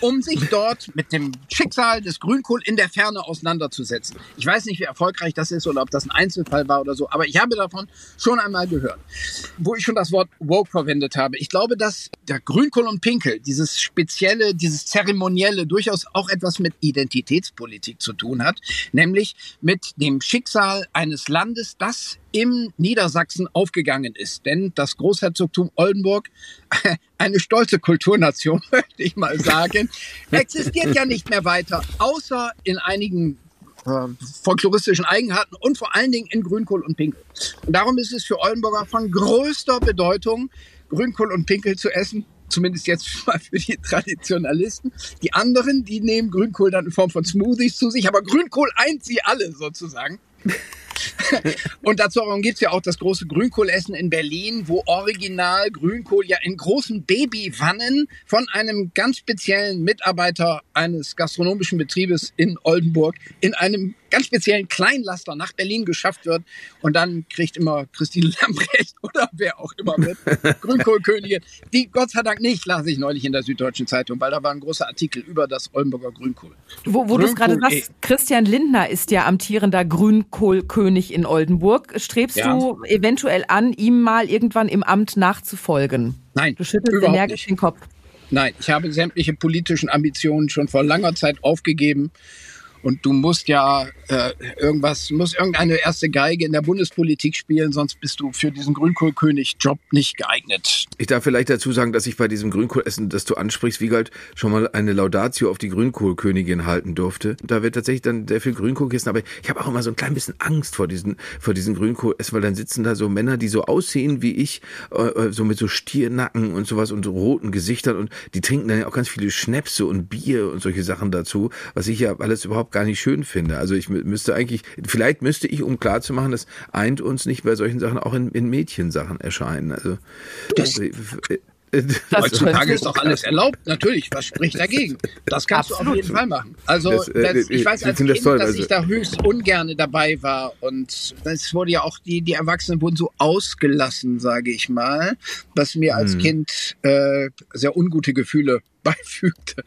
um sich dort mit dem Schicksal des Grünkohl in der Ferne auseinanderzusetzen. Ich weiß nicht, wie erfolgreich das ist oder ob das ein Einzelfall war oder so, aber ich habe davon schon einmal gehört, wo ich schon das Wort woke verwendet habe. Ich glaube, dass der Grünkohl und Pinkel, dieses spezielle, dieses zeremonielle, durchaus auch etwas mit Identitätspolitik zu tun hat, nämlich mit dem Schicksal eines Landes, das im Niedersachsen aufgegangen ist. Denn das Großherzogtum Oldenburg, (laughs) eine stolze Kulturnation, (laughs) möchte ich mal sagen, (laughs) existiert ja nicht mehr weiter, außer in einigen äh, folkloristischen Eigenarten und vor allen Dingen in Grünkohl und Pinkel. Und darum ist es für Oldenburger von größter Bedeutung, Grünkohl und Pinkel zu essen. Zumindest jetzt (laughs) mal für die Traditionalisten. Die anderen, die nehmen Grünkohl dann in Form von Smoothies zu sich, aber Grünkohl eint sie alle sozusagen. (laughs) und dazu gibt's ja auch das große Grünkohlessen in Berlin, wo original Grünkohl ja in großen Babywannen von einem ganz speziellen Mitarbeiter eines gastronomischen Betriebes in Oldenburg in einem ganz speziellen Kleinlaster nach Berlin geschafft wird. Und dann kriegt immer Christine Lambrecht (laughs) oder wer auch immer mit (laughs) Grünkohlkönigin. Die Gott sei Dank nicht, las ich neulich in der Süddeutschen Zeitung, weil da war ein großer Artikel über das Oldenburger Grünkohl. Wo, wo du es gerade sagst, Christian Lindner ist ja amtierender Grünkohlkönig in Oldenburg. Strebst ja. du eventuell an, ihm mal irgendwann im Amt nachzufolgen? Nein, du schüttelst energisch den Kopf. Nein, ich habe sämtliche politischen Ambitionen schon vor langer Zeit aufgegeben. Und du musst ja äh, irgendwas, musst irgendeine erste Geige in der Bundespolitik spielen, sonst bist du für diesen Grünkohlkönig-Job nicht geeignet. Ich darf vielleicht dazu sagen, dass ich bei diesem Grünkohlessen, das du ansprichst, Wiegald, schon mal eine Laudatio auf die Grünkohlkönigin halten durfte. Da wird tatsächlich dann sehr viel Grünkohl gegessen, aber ich habe auch immer so ein klein bisschen Angst vor diesen, vor diesen Grünkohlessen, weil dann sitzen da so Männer, die so aussehen wie ich, äh, äh, so mit so Stiernacken und sowas und roten Gesichtern und die trinken dann ja auch ganz viele Schnäpse und Bier und solche Sachen dazu, was ich ja alles überhaupt gar nicht schön finde. Also ich müsste eigentlich, vielleicht müsste ich, um klarzumachen, das eint uns nicht bei solchen Sachen auch in, in Mädchensachen erscheinen. Also das, äh, Heutzutage ist doch alles erlaubt, natürlich. Was spricht dagegen? Das kannst Absolut. du auf jeden Fall machen. Also das, äh, das, ich weiß als Kind, das toll, dass also. ich da höchst ungern dabei war und es wurde ja auch die die Erwachsenen wurden so ausgelassen, sage ich mal, was mir als hm. Kind äh, sehr ungute Gefühle (laughs) beifügte.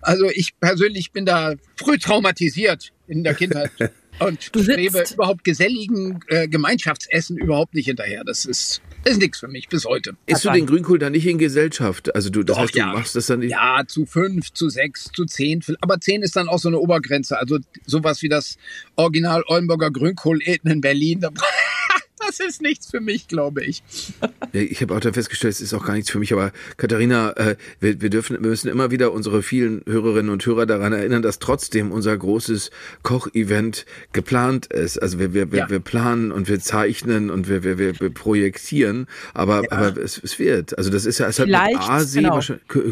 Also ich persönlich bin da früh traumatisiert in der Kindheit. (laughs) Und du strebe überhaupt geselligen äh, Gemeinschaftsessen überhaupt nicht hinterher. Das ist, das ist nichts für mich bis heute. Isst du den Grünkohl dann nicht in Gesellschaft? Also du, das Doch, heißt, du ja. machst das dann nicht? Ja, zu fünf, zu sechs, zu zehn. Aber zehn ist dann auch so eine Obergrenze. Also sowas wie das Original Oldenburger Grünkohl in Berlin. Da das ist nichts für mich, glaube ich. (laughs) Ich habe auch dann festgestellt, es ist auch gar nichts für mich. Aber Katharina, äh, wir, wir, dürfen, wir müssen immer wieder unsere vielen Hörerinnen und Hörer daran erinnern, dass trotzdem unser großes Kochevent geplant ist. Also wir, wir, ja. wir planen und wir zeichnen und wir, wir, wir, wir projektieren, aber, ja. aber es, es wird. Also das ist ja es hat mit Aasee, genau.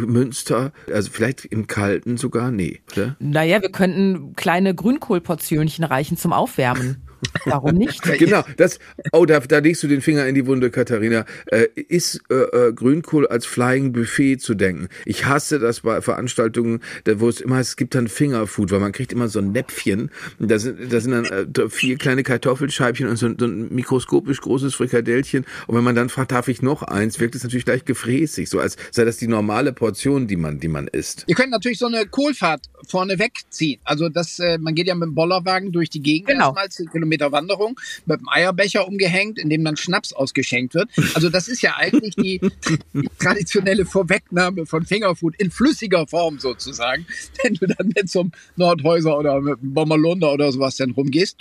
Münster, also vielleicht im Kalten sogar, nee, oder? Naja, wir könnten kleine Grünkohlportionchen reichen zum Aufwärmen. Warum nicht? (laughs) genau, das, oh, da, da legst du den Finger in die Wunde, Katharina. Äh, ist äh, äh, Grünkohl als Flying Buffet zu denken? Ich hasse das bei Veranstaltungen, da, wo es immer heißt, es gibt dann Fingerfood, weil man kriegt immer so ein Näpfchen. Da sind, da sind dann äh, vier kleine Kartoffelscheibchen und so, so ein mikroskopisch großes Frikadellchen. Und wenn man dann fragt, darf ich noch eins, wirkt es natürlich gleich gefräßig, so als sei das die normale Portion, die man, die man isst. Ihr könnt natürlich so eine Kohlfahrt vorne wegziehen. Also das, äh, man geht ja mit dem Bollerwagen durch die Gegend genau. erstmal Kilometer Wanderung mit einem Eierbecher umgehängt, in dem dann Schnaps ausgeschenkt wird. Also das ist ja eigentlich die, die (laughs) traditionelle Vorwegnahme von Fingerfood in flüssiger Form sozusagen, (laughs) wenn du dann mit so einem Nordhäuser oder mit einem Bommerlunder oder sowas dann rumgehst.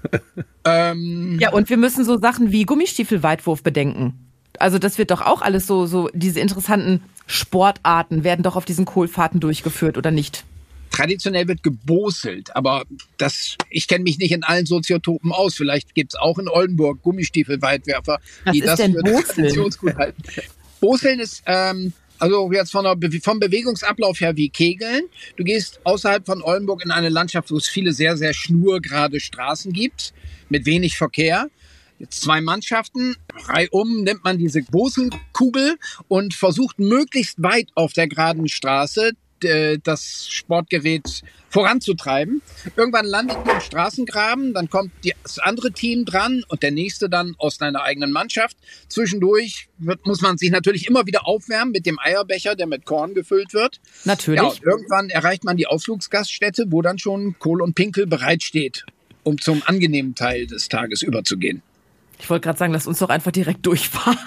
(laughs) ähm, ja, und wir müssen so Sachen wie Gummistiefelweitwurf bedenken. Also das wird doch auch alles so, so diese interessanten Sportarten werden doch auf diesen Kohlfahrten durchgeführt, oder nicht? Traditionell wird geboselt, aber das, ich kenne mich nicht in allen Soziotopen aus. Vielleicht gibt's auch in Oldenburg Gummistiefelweitwerfer, die das für Traditionsgut halten. Boseln ist, ähm, also jetzt von der, vom Bewegungsablauf her wie Kegeln. Du gehst außerhalb von Oldenburg in eine Landschaft, wo es viele sehr, sehr schnurgerade Straßen gibt, mit wenig Verkehr. Jetzt zwei Mannschaften, reihum nimmt man diese Boselkugel und versucht möglichst weit auf der geraden Straße äh, das Sportgerät voranzutreiben. Irgendwann landet ihr im Straßengraben, dann kommt das andere Team dran und der nächste dann aus deiner eigenen Mannschaft. Zwischendurch wird, muss man sich natürlich immer wieder aufwärmen mit dem Eierbecher, der mit Korn gefüllt wird. Natürlich. Ja, irgendwann erreicht man die Ausflugsgaststätte, wo dann schon Kohl und Pinkel bereitsteht, um zum angenehmen Teil des Tages überzugehen. Ich wollte gerade sagen, lass uns doch einfach direkt durchfahren.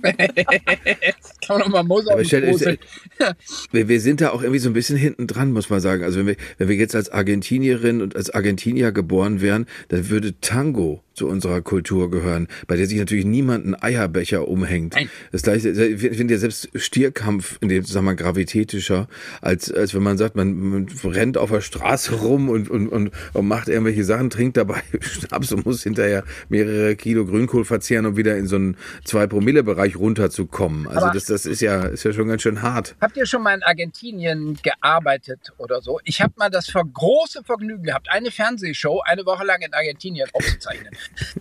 (laughs) Kann man mal Moser Aber stell, ist, (laughs) wir, wir sind da auch irgendwie so ein bisschen hinten dran, muss man sagen. Also wenn wir, wenn wir jetzt als Argentinierin und als Argentinier geboren wären, dann würde Tango zu unserer Kultur gehören, bei der sich natürlich niemand einen Eierbecher umhängt. Nein. Das gleiche, ich finde ja selbst Stierkampf in dem Zusammenhang gravitätischer, als, als wenn man sagt, man, man rennt auf der Straße rum und, und, und, und macht irgendwelche Sachen, trinkt dabei (laughs) Schnaps und muss hinterher mehrere Kilo Grünkohl verzehren, um wieder in so einen 2-Promille-Bereich runterzukommen. Also das, das ist ja, ist ja schon ganz schön hart. Habt ihr schon mal in Argentinien gearbeitet oder so? Ich habe mal das große Vergnügen gehabt, eine Fernsehshow eine Woche lang in Argentinien aufzuzeichnen.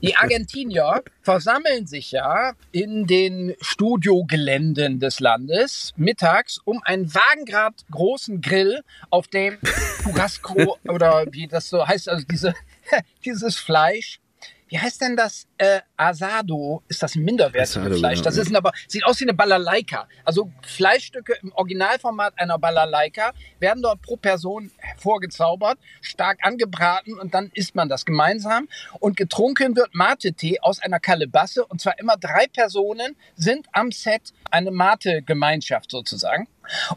Die Argentinier versammeln sich ja in den Studiogeländen des Landes mittags um einen Wagengrad großen Grill, auf dem Churrasco (laughs) oder wie das so heißt, also diese, (laughs) dieses Fleisch. Wie heißt denn das? Äh, Asado ist das minderwertige Asado, Fleisch. Das ja. ist aber, sieht aus wie eine Balalaika. Also Fleischstücke im Originalformat einer Balalaika werden dort pro Person hervorgezaubert, stark angebraten und dann isst man das gemeinsam. Und getrunken wird Mate-Tee aus einer Kalebasse und zwar immer drei Personen sind am Set eine Mate-Gemeinschaft sozusagen.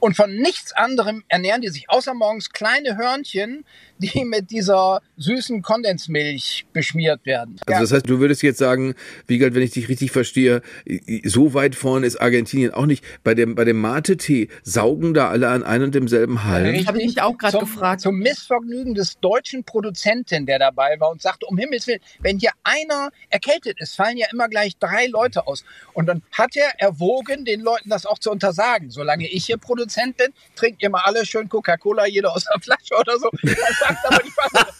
Und von nichts anderem ernähren die sich außer morgens kleine Hörnchen, die mit dieser süßen Kondensmilch beschmiert werden. Also das heißt, du würdest jetzt sagen, Wiegald, wenn ich dich richtig verstehe, so weit vorne ist Argentinien auch nicht. Bei dem, bei dem Mate-Tee saugen da alle an einem und demselben Halm. Richtig. Habe ich mich auch gerade gefragt. Zum Missvergnügen des deutschen Produzenten, der dabei war und sagte, um Himmels Willen, wenn hier einer erkältet ist, fallen ja immer gleich drei Leute aus. Und dann hat er erwogen, den Leuten das auch zu untersagen. Solange ich hier Produzent bin, trinkt ihr mal alle schön Coca-Cola, jeder aus der Flasche oder so. (laughs) Dann sagt aber die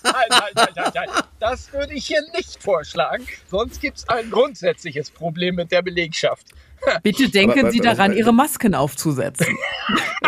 nein, nein, nein, nein, nein, das würde ich hier nicht vorschlagen. Sonst gibt es ein grundsätzliches Problem mit der Belegschaft. Bitte denken Aber- Sie aber- daran, Ihre Masken aufzusetzen. (laughs)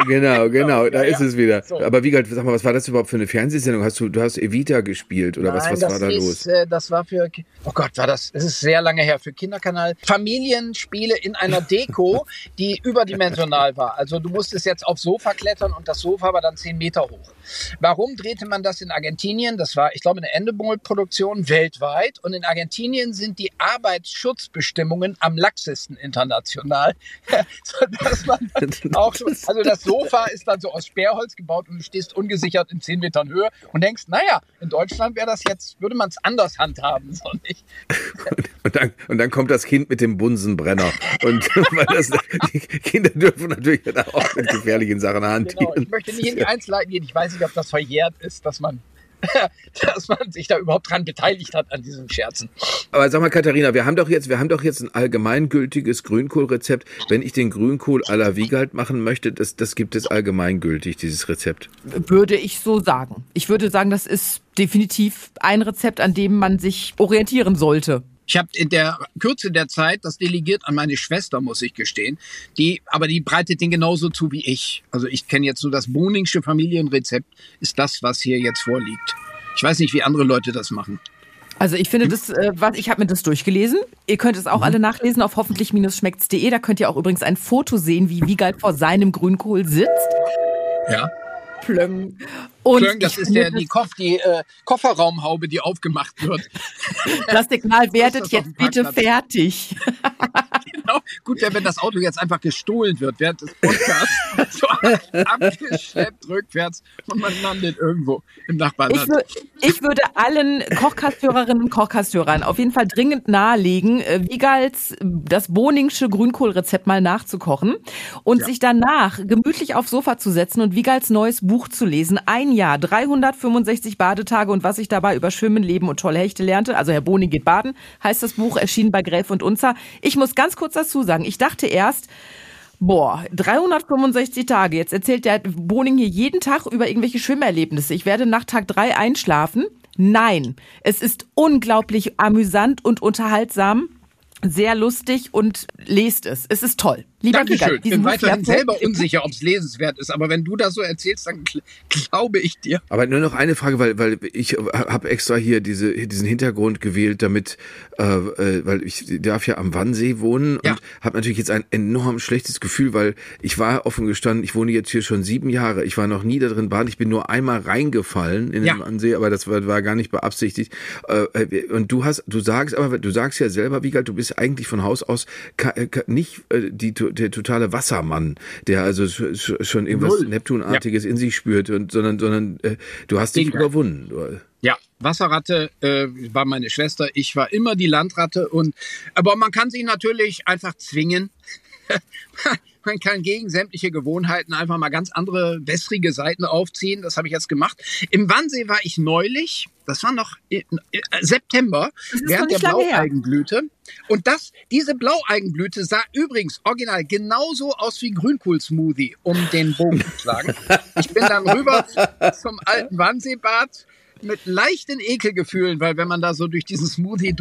Genau, genau, da ja, ist ja. es wieder. So. Aber Wiegald, sag mal, was war das überhaupt für eine Fernsehsendung? Hast du, du hast Evita gespielt oder was, Nein, was das war da ist, los? Äh, das war für, oh Gott, war das, es ist sehr lange her, für Kinderkanal. Familienspiele in einer Deko, (laughs) die überdimensional war. Also du musstest jetzt aufs Sofa klettern und das Sofa war dann zehn Meter hoch. Warum drehte man das in Argentinien? Das war, ich glaube, eine Endemol-Produktion weltweit. Und in Argentinien sind die Arbeitsschutzbestimmungen am laxesten international. (laughs) Sodass man (laughs) auch so, also das Sofa ist dann so aus Sperrholz gebaut und du stehst ungesichert in 10 Metern Höhe und denkst, naja, in Deutschland wäre das jetzt, würde man es anders handhaben, so nicht. (laughs) Und dann, und dann kommt das Kind mit dem Bunsenbrenner. Und weil das, die Kinder dürfen natürlich auch mit gefährlichen Sachen hantieren. Genau, ich möchte nicht in die Einzelheiten gehen. Ich weiß nicht, ob das verjährt ist, dass man, (laughs) dass man sich da überhaupt dran beteiligt hat an diesen Scherzen. Aber sag mal, Katharina, wir haben doch jetzt, wir haben doch jetzt ein allgemeingültiges Grünkohlrezept. Wenn ich den Grünkohl à la Wiegald machen möchte, das, das gibt es allgemeingültig, dieses Rezept. Würde ich so sagen. Ich würde sagen, das ist definitiv ein Rezept, an dem man sich orientieren sollte. Ich habe in der Kürze der Zeit das delegiert an meine Schwester, muss ich gestehen. Die, aber die breitet den genauso zu wie ich. Also ich kenne jetzt nur das Boningsche Familienrezept, ist das, was hier jetzt vorliegt. Ich weiß nicht, wie andere Leute das machen. Also ich finde das, äh, was ich habe mir das durchgelesen. Ihr könnt es auch alle nachlesen auf hoffentlich-schmeckt's.de. Da könnt ihr auch übrigens ein Foto sehen, wie Wiegald vor seinem Grünkohl sitzt. Ja. Plöng. Und Schön, das ich ist der, die, Koff, die äh, Kofferraumhaube, die aufgemacht wird. (laughs) das Signal werdet jetzt bitte fertig. (laughs) genau. Gut wäre, wenn das Auto jetzt einfach gestohlen wird während des Podcasts. (laughs) so abgeschleppt rückwärts und man landet irgendwo im Ich, Nachbarland. wür ich würde allen Kochkasthörerinnen und Kochkasthörern auf jeden Fall dringend nahelegen, äh, Wiegalds äh, das Boningsche Grünkohlrezept mal nachzukochen und sich danach gemütlich aufs Sofa zu setzen und Wiegalds neues Buch zu lesen. Ein Jahr, 365 Badetage und was ich dabei über Schwimmen, Leben und tolle Hechte lernte. Also Herr Boning geht baden, heißt das Buch, erschienen bei Gräf und Unzer. Ich muss ganz kurz dazu sagen, ich dachte erst, Boah, 365 Tage. Jetzt erzählt der Boning hier jeden Tag über irgendwelche Schwimmerlebnisse. Ich werde nach Tag drei einschlafen. Nein, es ist unglaublich amüsant und unterhaltsam, sehr lustig und lest es. Es ist toll. Lieber Dankeschön. Ich bin weiterhin selber unsicher, ob es lesenswert ist. Aber wenn du das so erzählst, dann gl glaube ich dir. Aber nur noch eine Frage, weil, weil ich habe extra hier diese, diesen Hintergrund gewählt, damit, äh, äh, weil ich darf ja am Wannsee wohnen Ja. und habe natürlich jetzt ein enorm schlechtes Gefühl, weil ich war offen gestanden, ich wohne jetzt hier schon sieben Jahre, ich war noch nie da drin baden, ich bin nur einmal reingefallen in Ja. den Wannsee, aber das war, war gar nicht beabsichtigt. Äh, äh, und du hast, du sagst aber, du sagst ja selber, Wiegald, du bist eigentlich von Haus aus äh, nicht äh, die, der totale Wassermann, der also schon irgendwas Null. Neptunartiges in sich spürt, und, sondern, sondern äh, du hast dich Gegenteil. überwunden. Du- Ja, Wasserratte äh, war meine Schwester, ich war immer die Landratte und aber man kann sich natürlich einfach zwingen. (laughs) man kann gegen sämtliche Gewohnheiten einfach mal ganz andere wässrige Seiten aufziehen. Das habe ich jetzt gemacht. Im Wannsee war ich neulich. Das war noch i- September während der. Blaueigenblüte. Und das, diese Blaueigenblüte sah übrigens original genauso aus wie Grünkohl-Smoothie, um den Bogen zu schlagen. Ich bin dann rüber (laughs) zum alten Wannseebad mit leichten Ekelgefühlen, weil wenn man da so durch diesen Smoothie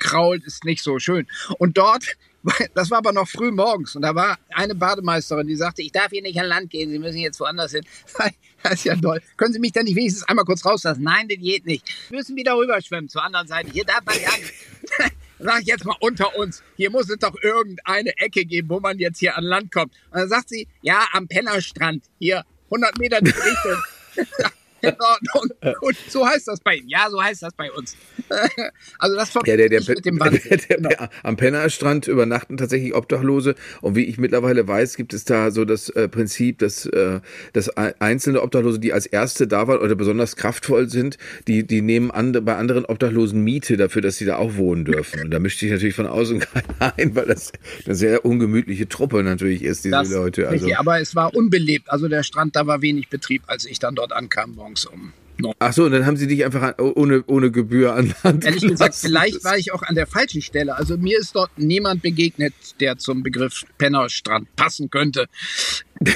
durchkrault, ist nicht so schön. Und dort, (laughs) das war aber noch früh morgens und da war eine Bademeisterin, die sagte, ich darf hier nicht an Land gehen, Sie müssen jetzt woanders hin. (laughs) Das ist ja toll. Können Sie mich denn nicht wenigstens einmal kurz rauslassen? Nein, das geht nicht. Wir müssen wieder rüberschwimmen zur anderen Seite. Hier darf man ja nicht. (laughs) Sag ich jetzt mal unter uns, hier muss es doch irgendeine Ecke geben, wo man jetzt hier an Land kommt. Und dann sagt sie, ja, am Pennerstrand, hier 100 Meter die Richtung. In Ordnung. Gut, so heißt das bei Ihnen. Ja, so heißt das bei uns. (laughs) Also das Ja, der, der, mit dem (laughs) Genau. der, der, der, (laughs) am Pennerstrand übernachten tatsächlich Obdachlose. Und wie ich mittlerweile weiß, gibt es da so das äh, Prinzip, dass, äh, dass ei- einzelne Obdachlose, die als Erste da waren oder besonders kraftvoll sind, die, die nehmen an, bei anderen Obdachlosen Miete dafür, dass sie da auch wohnen dürfen. Und da mischt sich natürlich von außen keiner ein, weil das eine sehr ungemütliche Truppe natürlich ist, diese Das, Leute. Also, richtig, aber es war unbelebt. Also der Strand, da war wenig Betrieb, als ich dann dort ankam morgens um neun. ach so, und dann haben sie dich einfach an, ohne, ohne Gebühr an Land Ehrlich gesagt, gelassen. vielleicht war ich auch an der falschen Stelle. Also mir ist dort niemand begegnet, der zum Begriff Pennerstrand passen könnte. (laughs)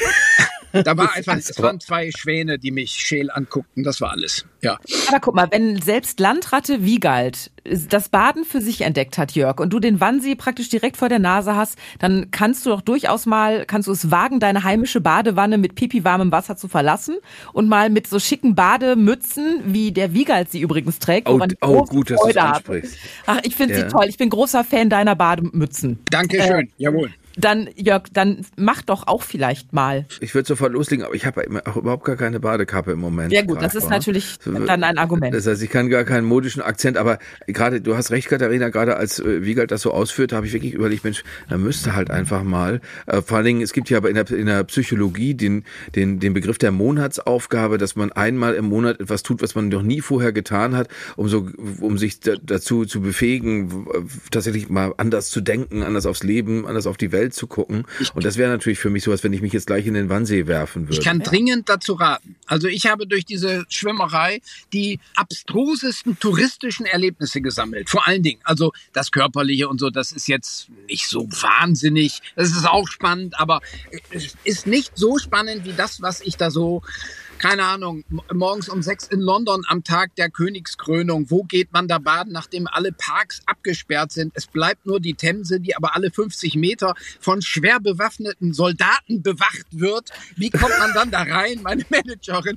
Da war einfach, es waren zwei Schwäne, die mich scheel anguckten. Das war alles. Ja. Aber guck mal, wenn selbst Landratte Wiegald das Baden für sich entdeckt hat, Jörg, und du den Wannsee praktisch direkt vor der Nase hast, dann kannst du doch durchaus mal, kannst du es wagen, deine heimische Badewanne mit pipi-warmem Wasser zu verlassen und mal mit so schicken Bademützen, wie der Wiegald sie übrigens trägt, Oh, oh, gut, dass du es ansprichst. Ach, ich finde Ja. sie toll. Ich bin großer Fan deiner Bademützen. Dankeschön. Jawohl. Dann, Jörg, dann mach doch auch vielleicht mal. Ich würde sofort loslegen, aber ich habe auch überhaupt gar keine Badekappe im Moment. Ja gut, das ist natürlich dann ein Argument. Das heißt, ich kann gar keinen modischen Akzent, aber gerade, du hast recht, Katharina, gerade als äh, Wiegald das so ausführt, habe ich wirklich überlegt, Mensch, da müsste halt einfach mal, äh, vor allen Dingen, es gibt ja aber in der, in der Psychologie den, den, den Begriff der Monatsaufgabe, dass man einmal im Monat etwas tut, was man noch nie vorher getan hat, um so, um sich da, dazu zu befähigen, tatsächlich mal anders zu denken, anders aufs Leben, anders auf die Welt zu gucken. Und das wäre natürlich für mich sowas, wenn ich mich jetzt gleich in den Wannsee werfen würde. Ich kann dringend dazu raten. Also ich habe durch diese Schwimmerei die abstrusesten touristischen Erlebnisse gesammelt. Vor allen Dingen, also das Körperliche und so, das ist jetzt nicht so wahnsinnig. Das ist auch spannend, aber es ist nicht so spannend wie das, was ich da so keine Ahnung, morgens um sechs in London am Tag der Königskrönung. Wo geht man da baden, nachdem alle Parks abgesperrt sind? Es bleibt nur die Themse, die aber alle 50 Meter von schwer bewaffneten Soldaten bewacht wird. Wie kommt man dann da rein? Meine (laughs) Managerin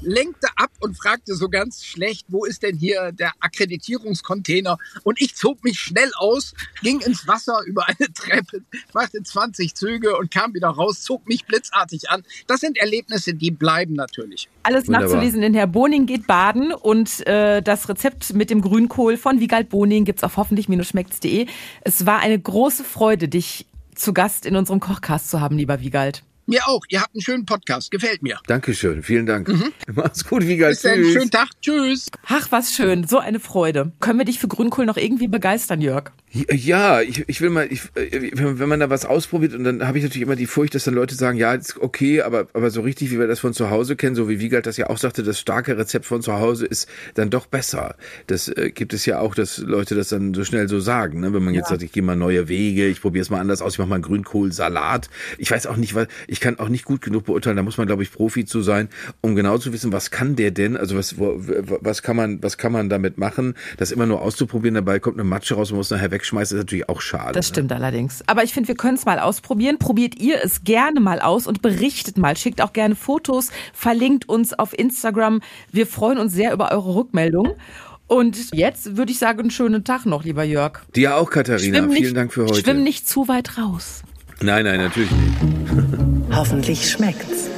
lenkte ab und fragte so ganz schlecht, wo ist denn hier der Akkreditierungscontainer? Und ich zog mich schnell aus, ging ins Wasser über eine (laughs) Treppe, machte 20 Züge und kam wieder raus, zog mich blitzartig an. Das sind Erlebnisse, die bleiben natürlich. Alles Wunderbar. nachzulesen in Herr Boning geht baden und äh, das Rezept mit dem Grünkohl von Wiegald Boning gibt's auf hoffentlich-schmeckt's.de. Es war eine große Freude, dich zu Gast in unserem Kochcast zu haben, lieber Wiegald. Mir auch. Ihr habt einen schönen Podcast. Gefällt mir. Dankeschön, vielen Dank. Mach's gut, Wiegald. Bis dann. Schönen Tag. Tschüss. Ach, was schön, so eine Freude. Können wir dich für Grünkohl noch irgendwie begeistern, Jörg? Ja, ich, ich will mal, ich, äh, wenn wenn man da was ausprobiert und dann habe ich natürlich immer die Furcht, dass dann Leute sagen, ja, ist okay, aber, aber so richtig, wie wir das von zu Hause kennen, so wie Wiegald das ja auch sagte, das starke Rezept von zu Hause ist dann doch besser. Das äh, gibt es ja auch, dass Leute das dann so schnell so sagen, ne? wenn man jetzt sagt, ich gehe mal neue Wege, ich probiere es mal anders aus, ich mache mal einen Grünkohlsalat. Ich weiß auch nicht, was, ich kann auch nicht gut genug beurteilen, da muss man, glaube ich, Profi zu sein, um genau zu wissen, was kann der denn, also was, was kann man, was kann man damit machen, das immer nur auszuprobieren, dabei kommt eine Matsche raus und muss nachher wegschmeißen, ist natürlich auch schade. Das stimmt allerdings. Aber ich finde, wir können es mal ausprobieren. Probiert ihr es gerne mal aus und berichtet mal. Schickt auch gerne Fotos, verlinkt uns auf Instagram. Wir freuen uns sehr über eure Rückmeldung. Und jetzt würde ich sagen, einen schönen Tag noch, lieber Jörg. Dir auch, Katharina. Schwimm Vielen nicht, Dank für heute. Schwimm nicht zu weit raus. Nein, nein, natürlich nicht. (laughs) Hoffentlich schmeckt's.